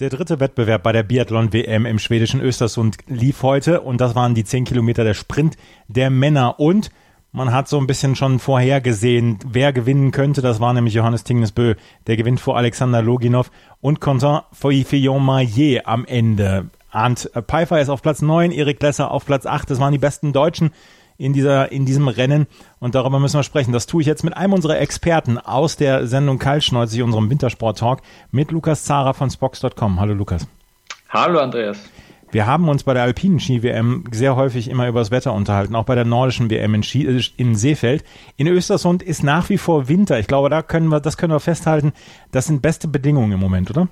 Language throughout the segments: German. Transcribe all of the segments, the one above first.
Der dritte Wettbewerb bei der Biathlon-WM im schwedischen Östersund lief heute und das waren die 10 Kilometer der Sprint der Männer und man hat so ein bisschen schon vorhergesehen, wer gewinnen könnte. Das war nämlich Johannes Tingnesbö. Der gewinnt vor Alexander Loginov und Quentin Fillon-Maillet am Ende. Arndt Pfeiffer ist auf Platz 9, Erik Lesser auf Platz 8. Das waren die besten Deutschen in dieser, in diesem Rennen. Und darüber müssen wir sprechen. Das tue ich jetzt mit einem unserer Experten aus der Sendung Kaltschneuzig, unserem Wintersport-Talk, mit Lukas Zara von Spox.com. Hallo Lukas. Hallo Andreas. Wir haben uns bei der alpinen Ski-WM sehr häufig immer über das Wetter unterhalten, auch bei der nordischen WM in, Ski, äh, in Seefeld. In Östersund ist nach wie vor Winter. Ich glaube, da können wir, das können wir festhalten. Das sind beste Bedingungen im Moment, oder?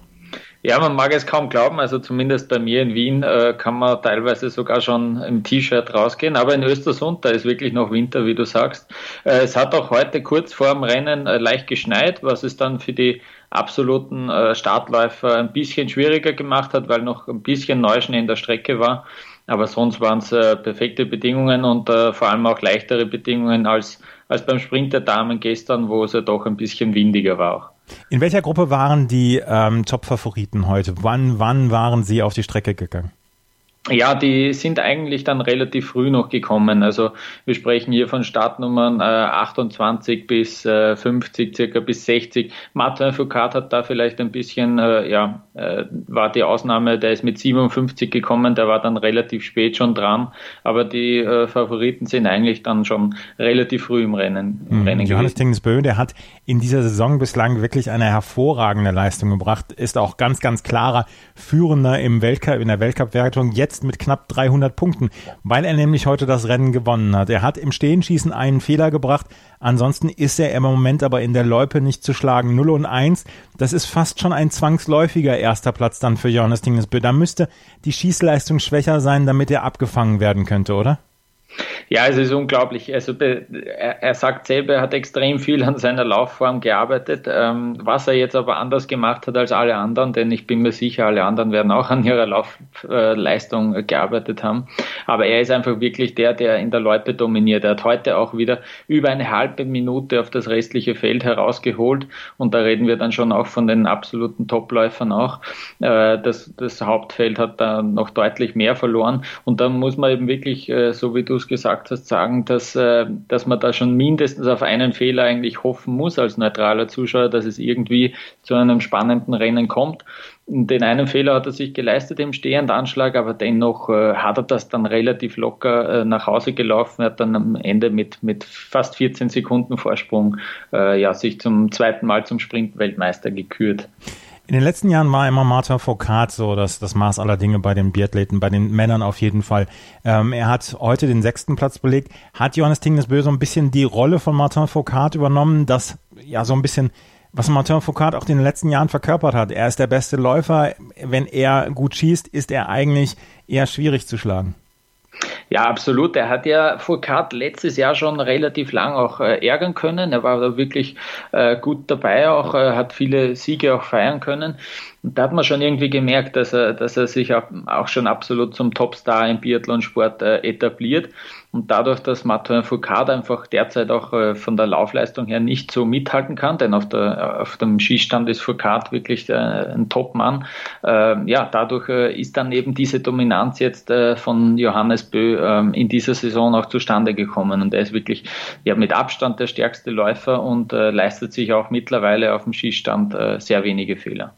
Ja, man mag es kaum glauben. Also zumindest bei mir in Wien äh, kann man teilweise sogar schon im T-Shirt rausgehen. Aber in Östersund, da ist wirklich noch Winter, wie du sagst. Äh, es hat auch heute kurz vor dem Rennen äh, leicht geschneit, was es dann für die absoluten äh, Startläufer ein bisschen schwieriger gemacht hat, weil noch ein bisschen Neuschnee in der Strecke war. Aber sonst waren es äh, perfekte Bedingungen und äh, vor allem auch leichtere Bedingungen als, als beim Sprint der Damen gestern, wo es ja doch ein bisschen windiger war auch. In welcher Gruppe waren die ähm, Top-Favoriten heute? Wann, wann waren sie auf die Strecke gegangen? Ja, die sind eigentlich dann relativ früh noch gekommen. Also wir sprechen hier von Startnummern äh, 28 bis äh, 50, circa bis 60. Martin Foucault hat da vielleicht ein bisschen, äh, ja, äh, war die Ausnahme, der ist mit 57 gekommen, der war dann relativ spät schon dran. Aber die äh, Favoriten sind eigentlich dann schon relativ früh im Rennen. Im mhm. Rennen Johannes Tingesbö, der hat in dieser Saison bislang wirklich eine hervorragende Leistung gebracht, ist auch ganz, ganz klarer Führender im Weltcup, in der Weltcup-Wertung. Jetzt jetzt mit knapp 300 Punkten, weil er nämlich heute das Rennen gewonnen hat. Er hat im Stehenschießen einen Fehler gebracht. Ansonsten ist er im Moment aber in der Loipe nicht zu schlagen. 0 und 1, das ist fast schon ein zwangsläufiger erster Platz dann für Johannes Dingesbö. Da müsste die Schießleistung schwächer sein, damit er abgefangen werden könnte, oder? Ja, es ist unglaublich. Also er, sagt selber, er hat extrem viel an seiner Laufform gearbeitet, ähm, was er jetzt aber anders gemacht hat als alle anderen, denn ich bin mir sicher, alle anderen werden auch an ihrer Laufleistung gearbeitet haben. Aber er ist einfach wirklich der, der in der Loipe dominiert. Er hat heute auch wieder über eine halbe Minute auf das restliche Feld herausgeholt und da reden wir dann schon auch von den absoluten Topläufern auch. Äh, das, das Hauptfeld hat da noch deutlich mehr verloren und da muss man eben wirklich, äh, so wie du es gesagt hast, sagen, dass, äh, dass man da schon mindestens auf einen Fehler eigentlich hoffen muss als neutraler Zuschauer, dass es irgendwie zu einem spannenden Rennen kommt. Den einen Fehler hat er sich geleistet im Stehendanschlag, aber dennoch äh, hat er das dann relativ locker äh, nach Hause gelaufen. Hat dann am Ende mit, mit fast 14 Sekunden Vorsprung ja, sich zum zweiten Mal zum Sprintweltmeister gekürt. In den letzten Jahren war immer Martin Foucault so das, das Maß aller Dinge bei den Biathleten, bei den Männern auf jeden Fall. Ähm, er hat heute den sechsten Platz belegt. Hat Johannes Tingnesbö so ein bisschen die Rolle von Martin Foucault übernommen, das ja so ein bisschen was Martin Foucault auch in den letzten Jahren verkörpert hat. Er ist der beste Läufer. Wenn er gut schießt, ist er eigentlich eher schwierig zu schlagen. Ja, absolut. Er hat ja Foucault letztes Jahr schon relativ lang auch äh, ärgern können. Er war da wirklich äh, gut dabei, auch äh, hat viele Siege auch feiern können. Und da hat man schon irgendwie gemerkt, dass er, dass er sich auch, schon absolut zum Topstar im Biathlonsport äh, etabliert. Und dadurch, dass Martin Foucault einfach derzeit auch äh, von der Laufleistung her nicht so mithalten kann, denn auf, der, auf dem Skistand ist Foucault wirklich äh, ein Topmann, äh, ja, dadurch ist dann eben diese Dominanz jetzt von Johannes Bö ähm, in dieser Saison auch zustande gekommen. Und er ist wirklich ja, mit Abstand der stärkste Läufer und leistet sich auch mittlerweile auf dem Skistand sehr wenige Fehler.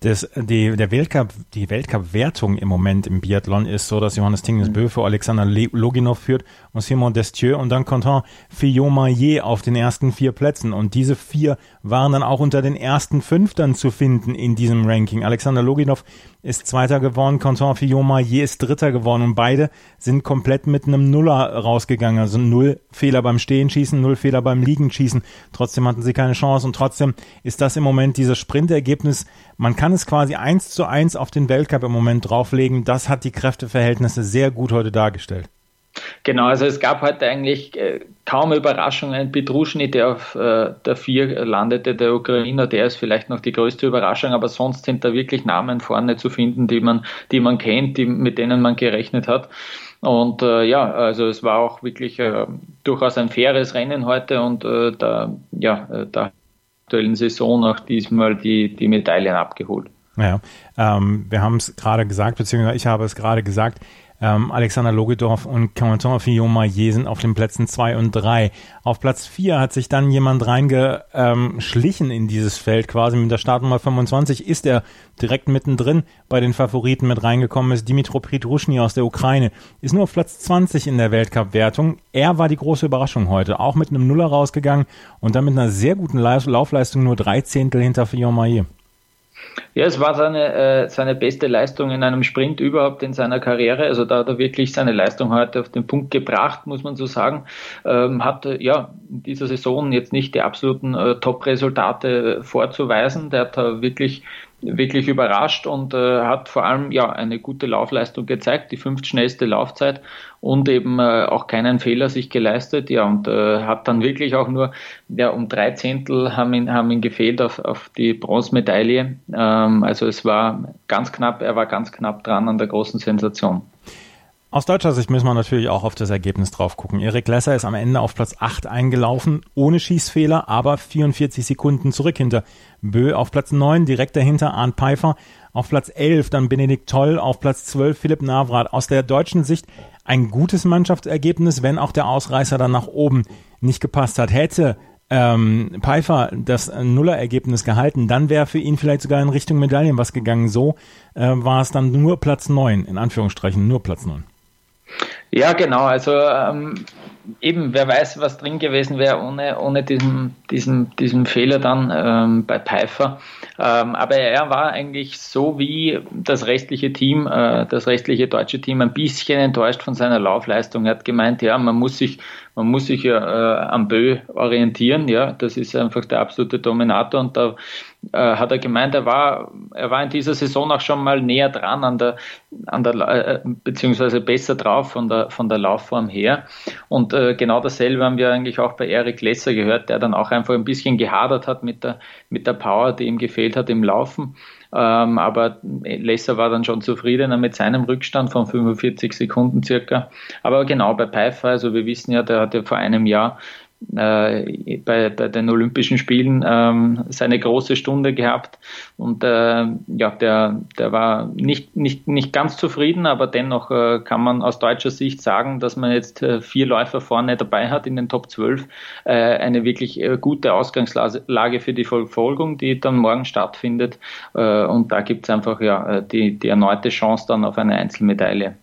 Das, die, der Weltcup, die Weltcup-Wertung im Moment im Biathlon ist so, dass Johannes Tingesbö mhm. vor Alexander Loginov führt und Simon Destieux und dann Quentin Fillon-Maillet auf den ersten vier Plätzen. Und diese vier waren dann auch unter den ersten fünf dann zu finden in diesem Ranking. Alexander Loginov ist Zweiter geworden, Quentin Fillon-Maillet ist Dritter geworden und beide sind komplett mit einem Nuller rausgegangen. Also null Fehler beim Stehenschießen, null Fehler beim Liegenschießen. Trotzdem hatten sie keine Chance und trotzdem ist das im Moment dieses Sprintergebnis. Man kann es quasi eins zu eins auf den Weltcup im Moment drauflegen. Das hat die Kräfteverhältnisse sehr gut heute dargestellt. Genau, also es gab heute eigentlich äh, kaum Überraschungen. Petruschny, der auf äh, der Vier landete, der Ukrainer, der ist vielleicht noch die größte Überraschung, aber sonst sind da wirklich Namen vorne zu finden, die man, die man kennt, die, mit denen man gerechnet hat. Und äh, ja, also es war auch wirklich äh, durchaus ein faires Rennen heute und da, ja, der aktuellen Saison auch diesmal die, die Medaillen abgeholt. Ja, ähm, wir haben es gerade gesagt, beziehungsweise ich habe es gerade gesagt, ähm, Alexander Logedorf und Quentin Fillon-Maillet sind auf den Plätzen zwei und drei. Auf Platz vier hat sich dann jemand reingeschlichen in dieses Feld quasi mit der Startnummer 25 ist er direkt mittendrin bei den Favoriten mit reingekommen ist. Dimitro Pritruschny aus der Ukraine ist nur auf Platz 20 in der Weltcup-Wertung. Er war die große Überraschung heute, auch mit einem Nuller rausgegangen und dann mit einer sehr guten Laufleistung nur drei Zehntel hinter Fillon-Maillet. Ja, es war seine, äh, seine beste Leistung in einem Sprint überhaupt in seiner Karriere. Also da hat er wirklich seine Leistung heute auf den Punkt gebracht, muss man so sagen. Ähm, hat ja in dieser Saison jetzt nicht die absoluten äh, Top-Resultate vorzuweisen. Der hat da wirklich wirklich überrascht und äh, hat vor allem ja eine gute Laufleistung gezeigt, die fünftschnellste Laufzeit und eben äh, auch keinen Fehler sich geleistet, ja und äh, hat dann wirklich auch nur ja um drei Zehntel haben ihn haben ihn gefehlt auf, auf die Bronzemedaille, ähm, also es war ganz knapp, er war ganz knapp dran an der großen Sensation. Aus deutscher Sicht müssen wir natürlich auch auf das Ergebnis drauf gucken. Erik Lesser ist am Ende auf Platz 8 eingelaufen, ohne Schießfehler, aber 44 Sekunden zurück hinter Bö auf Platz 9, direkt dahinter Arndt Pfeiffer, auf Platz 11 dann Benedikt Toll, auf Platz 12 Philipp Navrat. Aus der deutschen Sicht ein gutes Mannschaftsergebnis, wenn auch der Ausreißer dann nach oben nicht gepasst hat. Hätte ähm, Pfeiffer das Nullerergebnis gehalten, dann wäre für ihn vielleicht sogar in Richtung Medaillen was gegangen. So äh, war es dann nur Platz 9, in Anführungsstrichen nur Platz 9. Ja, genau. Also ähm, eben, wer weiß, was drin gewesen wäre ohne, ohne diesen, diesen, diesen Fehler dann ähm, bei Pfeiffer. Ähm, aber er war eigentlich so wie das restliche Team, äh, das restliche deutsche Team, ein bisschen enttäuscht von seiner Laufleistung. Er hat gemeint, ja, man muss sich man muss sich ja äh, am Bö orientieren, ja, das ist einfach der absolute Dominator und da äh, hat er gemeint, er war, er war in dieser Saison auch schon mal näher dran an der, an der, äh, beziehungsweise besser drauf von der, von der Laufform her. Und äh, genau dasselbe haben wir eigentlich auch bei Eric Lesser gehört, der dann auch einfach ein bisschen gehadert hat mit der, mit der Power, die ihm gefehlt hat im Laufen. Ähm, aber Lesser war dann schon zufriedener mit seinem Rückstand von 45 Sekunden circa. Aber genau bei Pfeiffer, also wir wissen ja, der hat ja vor einem Jahr äh, bei, bei den Olympischen Spielen ähm, seine große Stunde gehabt. Und äh, ja, der, der war nicht, nicht, nicht ganz zufrieden, aber dennoch äh, kann man aus deutscher Sicht sagen, dass man jetzt äh, vier Läufer vorne dabei hat in den Top 12, äh, eine wirklich äh, gute Ausgangslage für die Verfolgung, die dann morgen stattfindet. Äh, und da gibt es einfach ja die, die erneute Chance dann auf eine Einzelmedaille.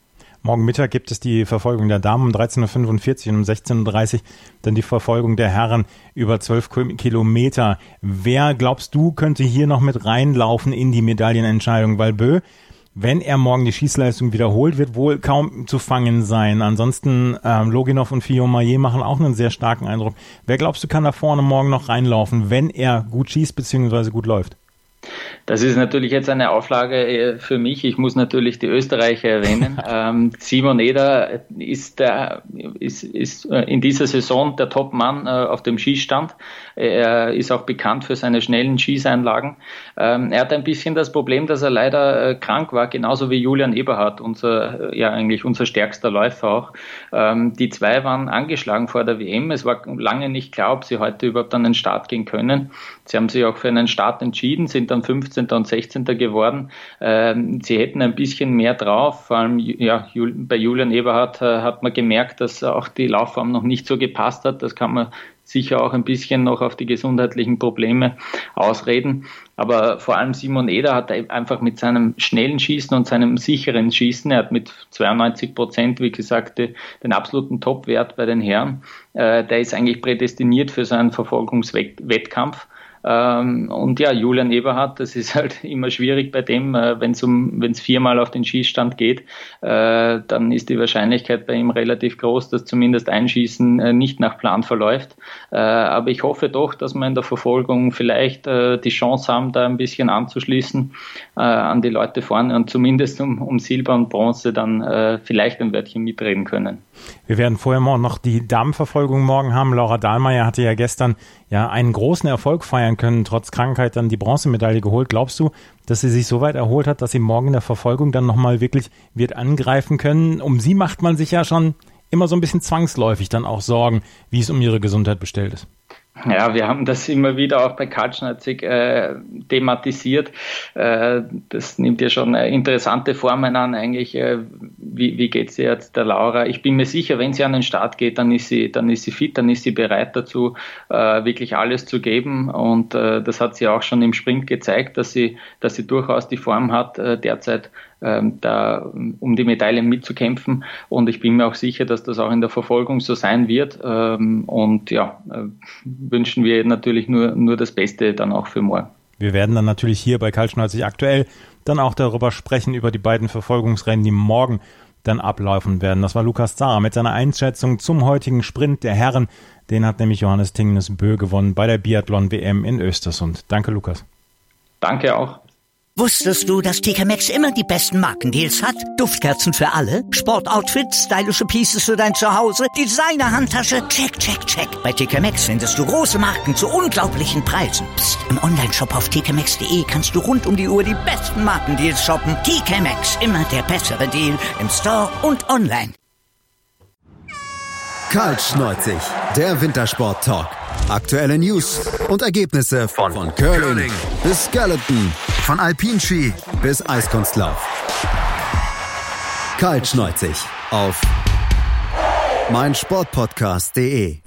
Morgen Mittag gibt es die Verfolgung der Damen um 13.45 Uhr und um 16.30 Uhr dann die Verfolgung der Herren über 12 Kilometer. Wer glaubst du könnte hier noch mit reinlaufen in die Medaillenentscheidung? Weil Bö, wenn er morgen die Schießleistung wiederholt, wird wohl kaum zu fangen sein. Ansonsten ähm, Loginov und Fillon-Maillet machen auch einen sehr starken Eindruck. Wer glaubst du kann da vorne morgen noch reinlaufen, wenn er gut schießt bzw. gut läuft? Das ist natürlich jetzt eine Auflage äh, für mich. Ich muss natürlich die Österreicher erwähnen. ähm, Simon Eder ist, der, ist, ist äh, in dieser Saison der Top-Mann äh, auf dem Schießstand. Er ist auch bekannt für seine schnellen Schießeinlagen. Ähm, er hat ein bisschen das Problem, dass er leider äh, krank war, genauso wie Julian Eberhardt, unser, äh, ja eigentlich unser stärkster Läufer auch. Ähm, die zwei waren angeschlagen vor der WM. Es war lange nicht klar, ob sie heute überhaupt an den Start gehen können. Sie haben sich auch für einen Start entschieden, sind dann 15. und 16. geworden. Ähm, sie hätten ein bisschen mehr drauf, vor allem ja, bei Julian Eberhardt äh, hat man gemerkt, dass auch die Laufform noch nicht so gepasst hat. Das kann man sicher auch ein bisschen noch auf die gesundheitlichen Probleme ausreden. Aber vor allem Simon Eder hat einfach mit seinem schnellen Schießen und seinem sicheren Schießen, er hat mit 92 Prozent, wie gesagt, den absoluten Topwert bei den Herren. Äh, der ist eigentlich prädestiniert für so einen Verfolgungswettkampf. Ähm, und ja, Julian Eberhardt, das ist halt immer schwierig bei dem, äh, wenn es um, viermal auf den Schießstand geht, äh, dann ist die Wahrscheinlichkeit bei ihm relativ groß, dass zumindest ein Schießen äh, nicht nach Plan verläuft. Aber ich hoffe doch, dass wir in der Verfolgung vielleicht die Chance haben, da ein bisschen anzuschließen äh, an die Leute vorne und zumindest um, um Silber und Bronze dann äh, vielleicht ein Wörtchen mitreden können. Wir werden vorher noch die Damenverfolgung morgen haben. Laura Dahlmeier hatte ja gestern ja einen großen Erfolg feiern können, trotz Krankheit dann die Bronzemedaille geholt. Glaubst du, dass sie sich so weit erholt hat, dass sie morgen in der Verfolgung dann nochmal wirklich wird angreifen können? Um sie macht man sich ja schon immer so ein bisschen zwangsläufig dann auch Sorgen, wie es um ihre Gesundheit bestellt ist. Ja, wir haben das immer wieder auch bei Kaltschneizig äh, thematisiert. Äh, das nimmt ja schon äh, interessante Formen an, eigentlich. Äh, wie wie geht es jetzt der Laura? Ich bin mir sicher, wenn sie an den Start geht, dann ist sie, dann ist sie fit, dann ist sie bereit dazu, äh, wirklich alles zu geben. Und äh, das hat sie auch schon im Sprint gezeigt, dass sie, dass sie durchaus die Form hat, derzeit da um die Medaillen mitzukämpfen. Und ich bin mir auch sicher, dass das auch in der Verfolgung so sein wird. Ähm, und ja, äh, wünschen wir natürlich nur, nur das Beste dann auch für morgen. Wir werden dann natürlich hier bei Kaltschneuzig aktuell dann auch darüber sprechen, über die beiden Verfolgungsrennen, die morgen dann ablaufen werden. Das war Lukas Zara mit seiner Einschätzung zum heutigen Sprint der Herren. Den hat nämlich Johannes Tingnes Bö gewonnen bei der Biathlon-WM in Östersund. Danke, Lukas. Danke auch. Wusstest du, dass TK Maxx immer die besten Markendeals hat? Duftkerzen für alle, Sportoutfits, stylische Pieces für dein Zuhause, Designer-Handtasche, check, check, check. Bei TK Maxx findest du große Marken zu unglaublichen Preisen. Psst. im Onlineshop auf tkmaxx.de kannst du rund um die Uhr die besten Markendeals shoppen. TK Maxx, immer der bessere Deal im Store und online. Kaltschneuzig, der Wintersport-Talk. Aktuelle News und Ergebnisse von, von Curling bis Skeleton, von Alpinski bis Eiskunstlauf. Kaltschneuzig auf meinsportpodcast.de